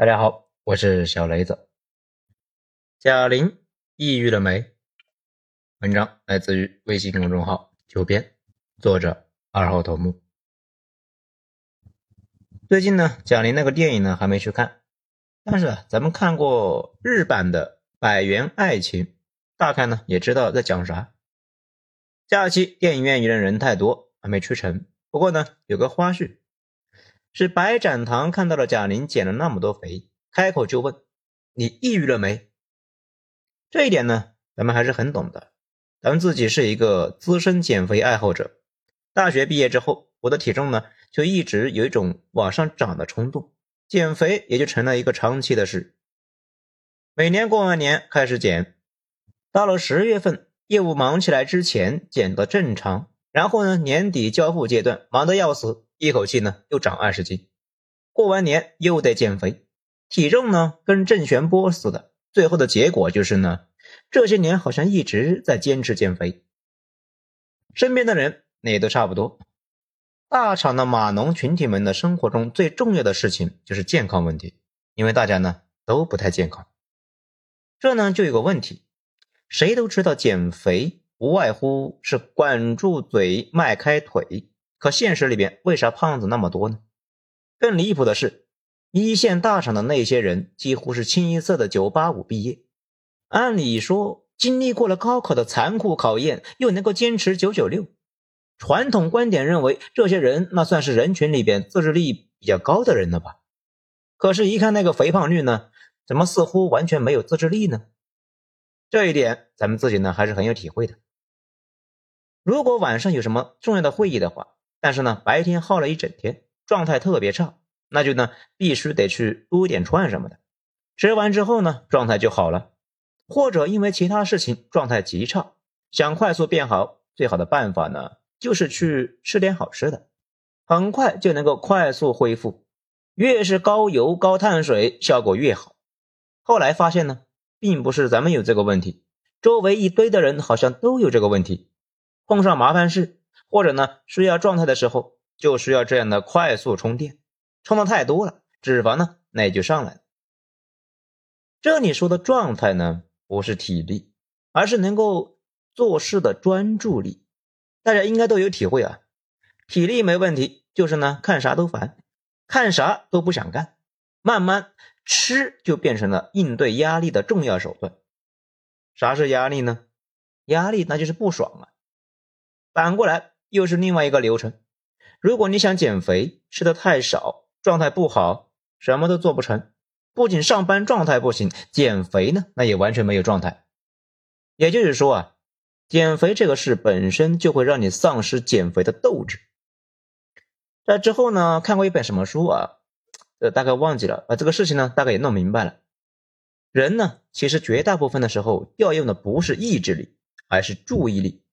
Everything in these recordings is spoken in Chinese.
大家好，我是小雷子。贾玲抑郁了没？文章来自于微信公众号“九编”，作者二号头目。最近呢，贾玲那个电影呢还没去看，但是啊咱们看过日版的《百元爱情》，大概呢也知道在讲啥。假期电影院里的人太多，还没去成。不过呢，有个花絮。是白展堂看到了贾玲减了那么多肥，开口就问：“你抑郁了没？”这一点呢，咱们还是很懂的。咱们自己是一个资深减肥爱好者，大学毕业之后，我的体重呢就一直有一种往上涨的冲动，减肥也就成了一个长期的事。每年过完年开始减，到了十月份业务忙起来之前减的正常，然后呢年底交付阶段忙得要死。一口气呢又长二十斤，过完年又得减肥，体重呢跟正弦波似的。最后的结果就是呢，这些年好像一直在坚持减肥。身边的人那也都差不多。大厂的码农群体们的生活中最重要的事情就是健康问题，因为大家呢都不太健康。这呢就有个问题，谁都知道减肥无外乎是管住嘴，迈开腿。可现实里边为啥胖子那么多呢？更离谱的是，一线大厂的那些人几乎是清一色的九八五毕业，按理说经历过了高考的残酷考验，又能够坚持九九六，传统观点认为这些人那算是人群里边自制力比较高的人了吧？可是，一看那个肥胖率呢，怎么似乎完全没有自制力呢？这一点咱们自己呢还是很有体会的。如果晚上有什么重要的会议的话，但是呢，白天耗了一整天，状态特别差，那就呢必须得去撸点串什么的。吃完之后呢，状态就好了。或者因为其他事情状态极差，想快速变好，最好的办法呢就是去吃点好吃的，很快就能够快速恢复。越是高油高碳水，效果越好。后来发现呢，并不是咱们有这个问题，周围一堆的人好像都有这个问题。碰上麻烦事。或者呢，需要状态的时候，就需要这样的快速充电，充的太多了，脂肪呢，那也就上来了。这里说的状态呢，不是体力，而是能够做事的专注力。大家应该都有体会啊，体力没问题，就是呢，看啥都烦，看啥都不想干，慢慢吃就变成了应对压力的重要手段。啥是压力呢？压力那就是不爽啊。反过来。又是另外一个流程。如果你想减肥，吃的太少，状态不好，什么都做不成。不仅上班状态不行，减肥呢，那也完全没有状态。也就是说啊，减肥这个事本身就会让你丧失减肥的斗志。在之后呢，看过一本什么书啊？呃，大概忘记了。啊，这个事情呢，大概也弄明白了。人呢，其实绝大部分的时候调用的不是意志力，而是注意力。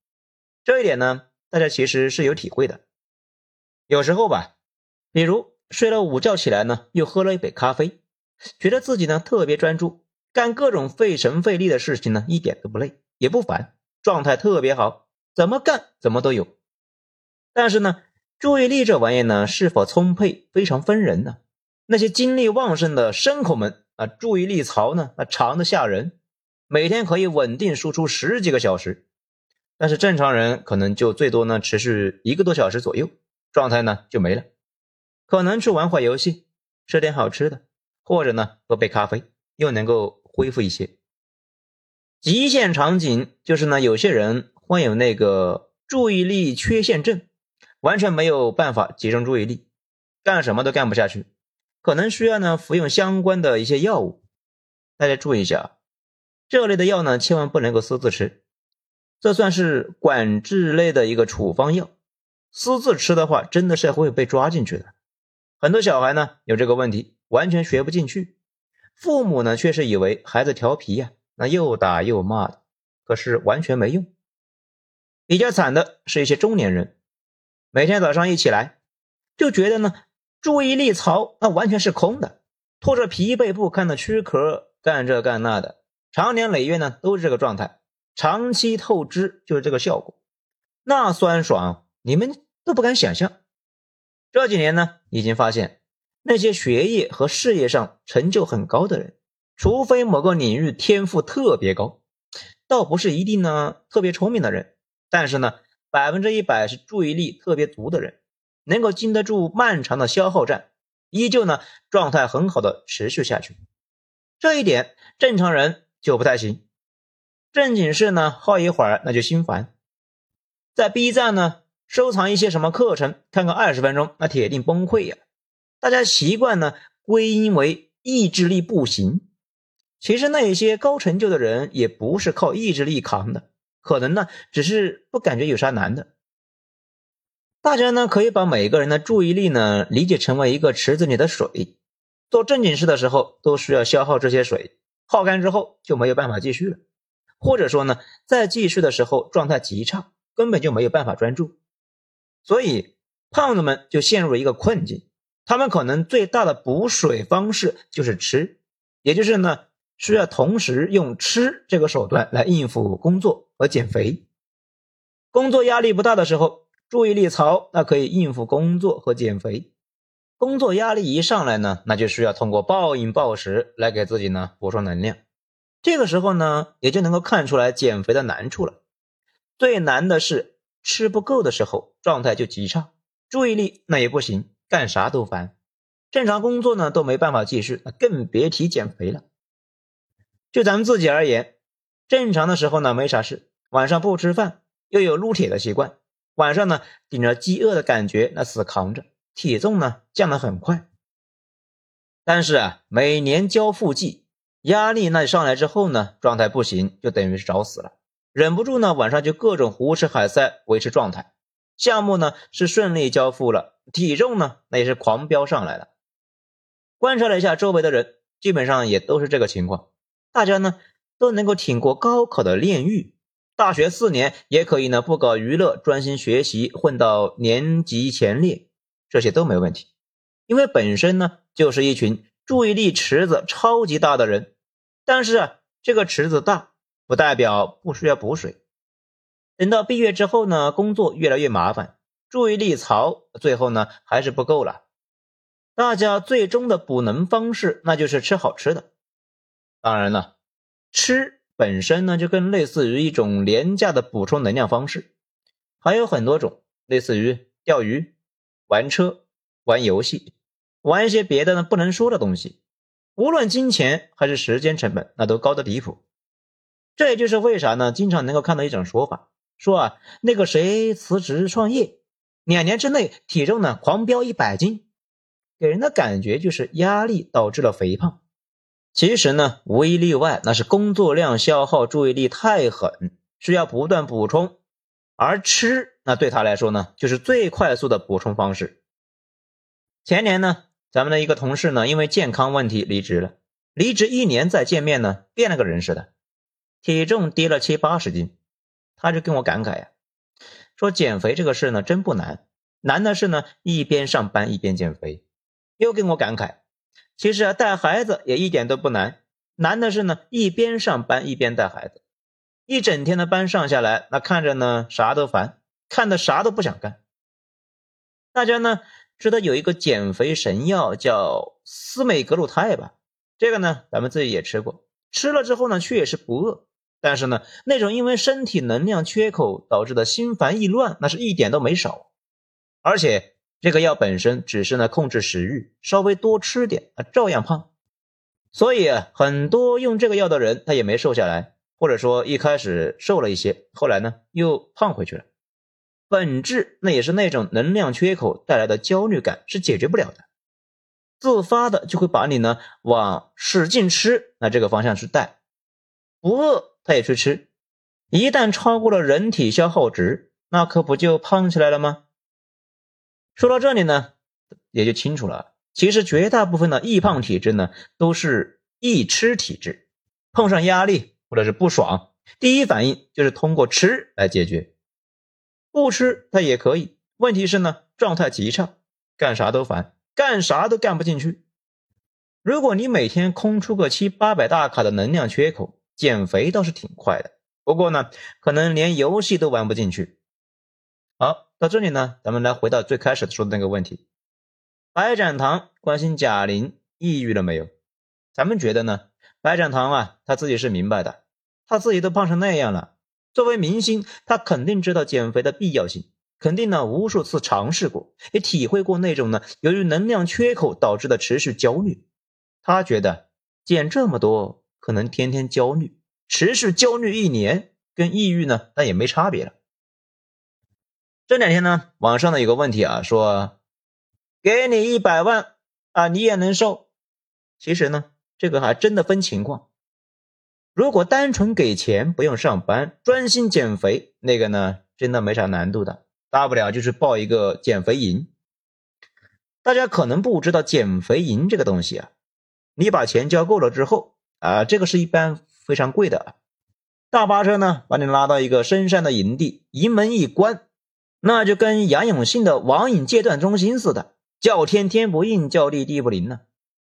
这一点呢。大家其实是有体会的，有时候吧，比如睡了午觉起来呢，又喝了一杯咖啡，觉得自己呢特别专注，干各种费神费力的事情呢一点都不累，也不烦，状态特别好，怎么干怎么都有。但是呢，注意力这玩意呢是否充沛非常分人呢。那些精力旺盛的牲口们啊，注意力槽呢啊长的吓人，每天可以稳定输出十几个小时。但是正常人可能就最多呢持续一个多小时左右，状态呢就没了，可能去玩会游戏，吃点好吃的，或者呢喝杯咖啡，又能够恢复一些。极限场景就是呢，有些人患有那个注意力缺陷症，完全没有办法集中注意力，干什么都干不下去，可能需要呢服用相关的一些药物。大家注意一下，这类的药呢千万不能够私自吃。这算是管制类的一个处方药，私自吃的话，真的是会被抓进去的。很多小孩呢有这个问题，完全学不进去，父母呢却是以为孩子调皮呀，那又打又骂的，可是完全没用。比较惨的是一些中年人，每天早上一起来，就觉得呢注意力槽那完全是空的，拖着疲惫不堪的躯壳干这干那的，长年累月呢都是这个状态。长期透支就是这个效果，那酸爽你们都不敢想象。这几年呢，已经发现那些学业和事业上成就很高的人，除非某个领域天赋特别高，倒不是一定呢特别聪明的人，但是呢，百分之一百是注意力特别足的人，能够经得住漫长的消耗战，依旧呢状态很好的持续下去。这一点正常人就不太行。正经事呢耗一会儿那就心烦，在 B 站呢收藏一些什么课程，看个二十分钟，那铁定崩溃呀。大家习惯呢归因为意志力不行，其实那些高成就的人也不是靠意志力扛的，可能呢只是不感觉有啥难的。大家呢可以把每个人的注意力呢理解成为一个池子里的水，做正经事的时候都需要消耗这些水，耗干之后就没有办法继续了，或者说呢在继续的时候状态极差，根本就没有办法专注，所以胖子们就陷入了一个困境。他们可能最大的补水方式就是吃，也就是呢，需要同时用吃这个手段来应付工作和减肥。工作压力不大的时候，注意力槽那可以应付工作和减肥。工作压力一上来呢，那就需要通过暴饮暴食来给自己呢补充能量。这个时候呢，也就能够看出来减肥的难处了。最难的是吃不够的时候，状态就极差，注意力那也不行。干啥都烦，正常工作呢都没办法继续，那更别提减肥了。就咱们自己而言，正常的时候呢没啥事，晚上不吃饭，又有撸铁的习惯，晚上呢顶着饥饿的感觉那死扛着，体重呢降得很快。但是啊，每年交腹季，压力那上来之后呢，状态不行，就等于是找死了，忍不住呢晚上就各种胡吃海塞维持状态。项目呢是顺利交付了，体重呢那也是狂飙上来了。观察了一下周围的人，基本上也都是这个情况。大家呢都能够挺过高考的炼狱，大学四年也可以呢不搞娱乐，专心学习，混到年级前列，这些都没问题。因为本身呢就是一群注意力池子超级大的人，但是啊这个池子大不代表不需要补水。等到毕业之后呢，工作越来越麻烦，注意力槽最后呢还是不够了。大家最终的补能方式，那就是吃好吃的。当然了，吃本身呢就更类似于一种廉价的补充能量方式，还有很多种，类似于钓鱼、玩车、玩游戏、玩一些别的呢不能说的东西，无论金钱还是时间成本，那都高的离谱。这也就是为啥呢，经常能够看到一种说法。说啊，那个谁辞职创业，两年之内体重呢狂飙一百斤，给人的感觉就是压力导致了肥胖。其实呢，无一例外，那是工作量消耗注意力太狠，需要不断补充。而吃，那对他来说呢，就是最快速的补充方式。前年呢，咱们的一个同事呢，因为健康问题离职了，离职一年再见面呢，变了个人似的，体重跌了七八十斤。他就跟我感慨呀，说减肥这个事呢真不难，难的是呢一边上班一边减肥。又跟我感慨，其实啊带孩子也一点都不难，难的是呢一边上班一边带孩子，一整天的班上下来，那看着呢啥都烦，看的啥都不想干。大家呢知道有一个减肥神药叫司美格鲁肽吧？这个呢咱们自己也吃过，吃了之后呢确实不饿。但是呢，那种因为身体能量缺口导致的心烦意乱，那是一点都没少。而且这个药本身只是呢控制食欲，稍微多吃点啊，照样胖。所以很多用这个药的人，他也没瘦下来，或者说一开始瘦了一些，后来呢又胖回去了。本质那也是那种能量缺口带来的焦虑感是解决不了的，自发的就会把你呢往使劲吃那这个方向去带，不饿。他也去吃，一旦超过了人体消耗值，那可不就胖起来了吗？说到这里呢，也就清楚了。其实绝大部分的易胖体质呢，都是易吃体质，碰上压力或者是不爽，第一反应就是通过吃来解决。不吃他也可以，问题是呢，状态极差，干啥都烦，干啥都干不进去。如果你每天空出个七八百大卡的能量缺口，减肥倒是挺快的，不过呢，可能连游戏都玩不进去。好，到这里呢，咱们来回到最开始说的那个问题：白展堂关心贾玲抑郁了没有？咱们觉得呢？白展堂啊，他自己是明白的，他自己都胖成那样了，作为明星，他肯定知道减肥的必要性，肯定呢无数次尝试过，也体会过那种呢由于能量缺口导致的持续焦虑。他觉得减这么多，可能天天焦虑，持续焦虑一年，跟抑郁呢那也没差别了。这两天呢，网上呢有个问题啊，说给你一百万啊，你也能瘦？其实呢。这个还真的分情况，如果单纯给钱不用上班专心减肥，那个呢真的没啥难度的，大不了就是报一个减肥营。大家可能不知道减肥营这个东西啊，你把钱交够了之后啊，这个是一般非常贵的，大巴车呢把你拉到一个深山的营地，营门一关，那就跟杨永信的网瘾戒断中心似的，叫天天不应，叫地地不灵呢，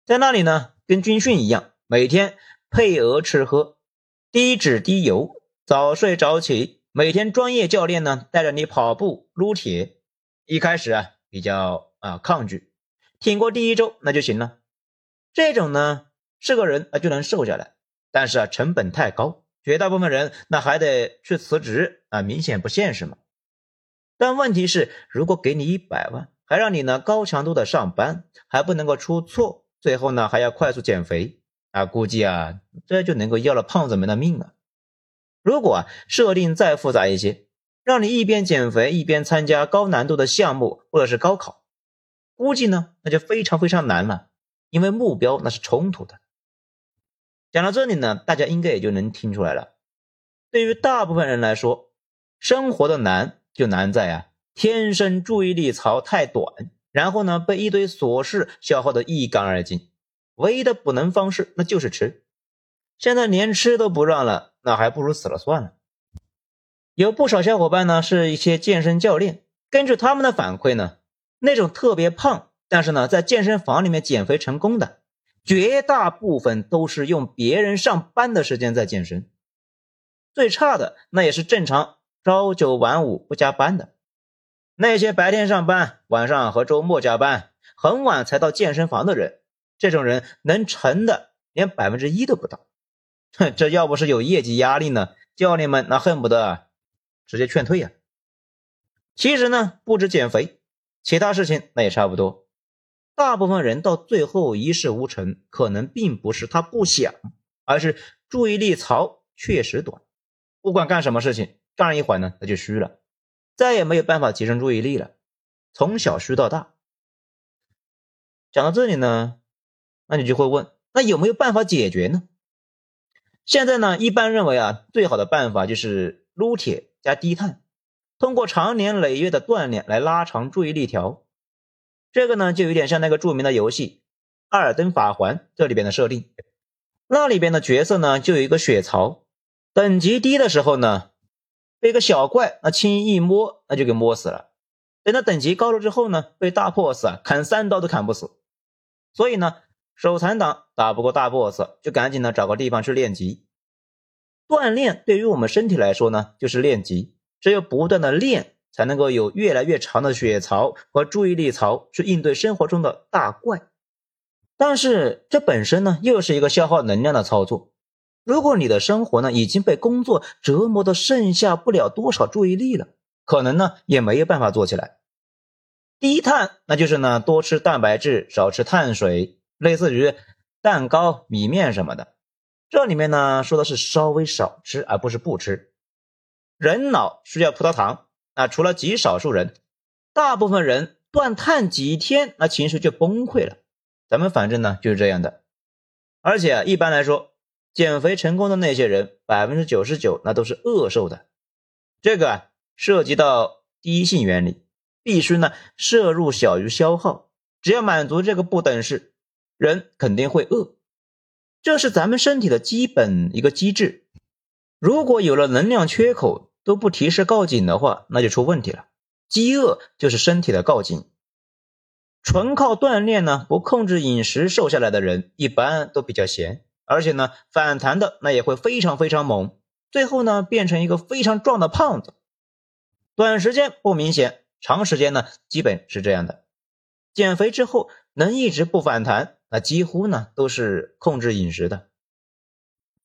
在那里呢。跟军训一样，每天配额吃喝，低脂低油，早睡早起。每天专业教练呢带着你跑步撸铁。一开始啊比较啊抗拒，挺过第一周那就行了。这种呢是个人啊就能瘦下来，但是啊成本太高，绝大部分人那还得去辞职啊，明显不现实嘛。但问题是，如果给你一百万，还让你呢高强度的上班，还不能够出错。最后呢，还要快速减肥啊！估计啊，这就能够要了胖子们的命了。如果啊，设定再复杂一些，让你一边减肥一边参加高难度的项目或者是高考，估计呢，那就非常非常难了，因为目标那是冲突的。讲到这里呢，大家应该也就能听出来了。对于大部分人来说，生活的难就难在啊，天生注意力槽太短。然后呢，被一堆琐事消耗的一干二净，唯一的补能方式那就是吃。现在连吃都不让了，那还不如死了算了。有不少小伙伴呢，是一些健身教练，根据他们的反馈呢，那种特别胖，但是呢，在健身房里面减肥成功的，绝大部分都是用别人上班的时间在健身。最差的那也是正常朝九晚五不加班的。那些白天上班，晚上和周末加班，很晚才到健身房的人，这种人能成的连百分之一都不到。哼，这要不是有业绩压力呢，教练们那恨不得直接劝退呀。其实呢，不止减肥，其他事情那也差不多。大部分人到最后一事无成，可能并不是他不想，而是注意力槽确实短。不管干什么事情，干一会儿呢，他就虚了。再也没有办法集中注意力了，从小虚到大。讲到这里呢，那你就会问，那有没有办法解决呢？现在呢，一般认为啊，最好的办法就是撸铁加低碳，通过长年累月的锻炼来拉长注意力条。这个呢，就有点像那个著名的游戏《艾尔登法环》这里边的设定，那里边的角色呢，就有一个血槽，等级低的时候呢。被个小怪那轻易一摸，那就给摸死了。等到等级高了之后呢，被大 boss 啊砍三刀都砍不死。所以呢，手残党打不过大 boss，就赶紧呢找个地方去练级。锻炼对于我们身体来说呢，就是练级。只有不断的练，才能够有越来越长的血槽和注意力槽去应对生活中的大怪。但是这本身呢，又是一个消耗能量的操作。如果你的生活呢已经被工作折磨的剩下不了多少注意力了，可能呢也没有办法做起来。低碳那就是呢多吃蛋白质，少吃碳水，类似于蛋糕、米面什么的。这里面呢说的是稍微少吃，而不是不吃。人脑需要葡萄糖，那除了极少数人，大部分人断碳几天，那情绪就崩溃了。咱们反正呢就是这样的，而且一般来说。减肥成功的那些人，百分之九十九那都是饿瘦的。这个啊，涉及到第一性原理，必须呢摄入小于消耗。只要满足这个不等式，人肯定会饿。这是咱们身体的基本一个机制。如果有了能量缺口都不提示告警的话，那就出问题了。饥饿就是身体的告警。纯靠锻炼呢，不控制饮食瘦下来的人，一般都比较闲。而且呢，反弹的那也会非常非常猛，最后呢变成一个非常壮的胖子。短时间不明显，长时间呢基本是这样的。减肥之后能一直不反弹，那几乎呢都是控制饮食的。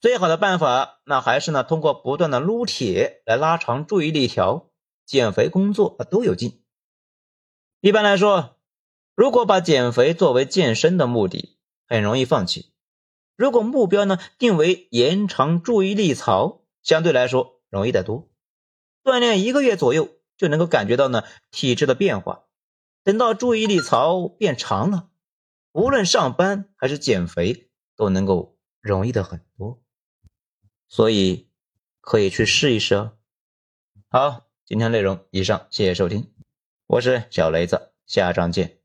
最好的办法，那还是呢通过不断的撸铁来拉长注意力条，减肥工作啊都有劲。一般来说，如果把减肥作为健身的目的，很容易放弃；如果目标呢定为延长注意力槽，相对来说容易得多。锻炼一个月左右就能够感觉到呢体质的变化。等到注意力槽变长了，无论上班还是减肥都能够容易的很多。所以可以去试一试哦。好，今天内容以上，谢谢收听，我是小雷子，下章见。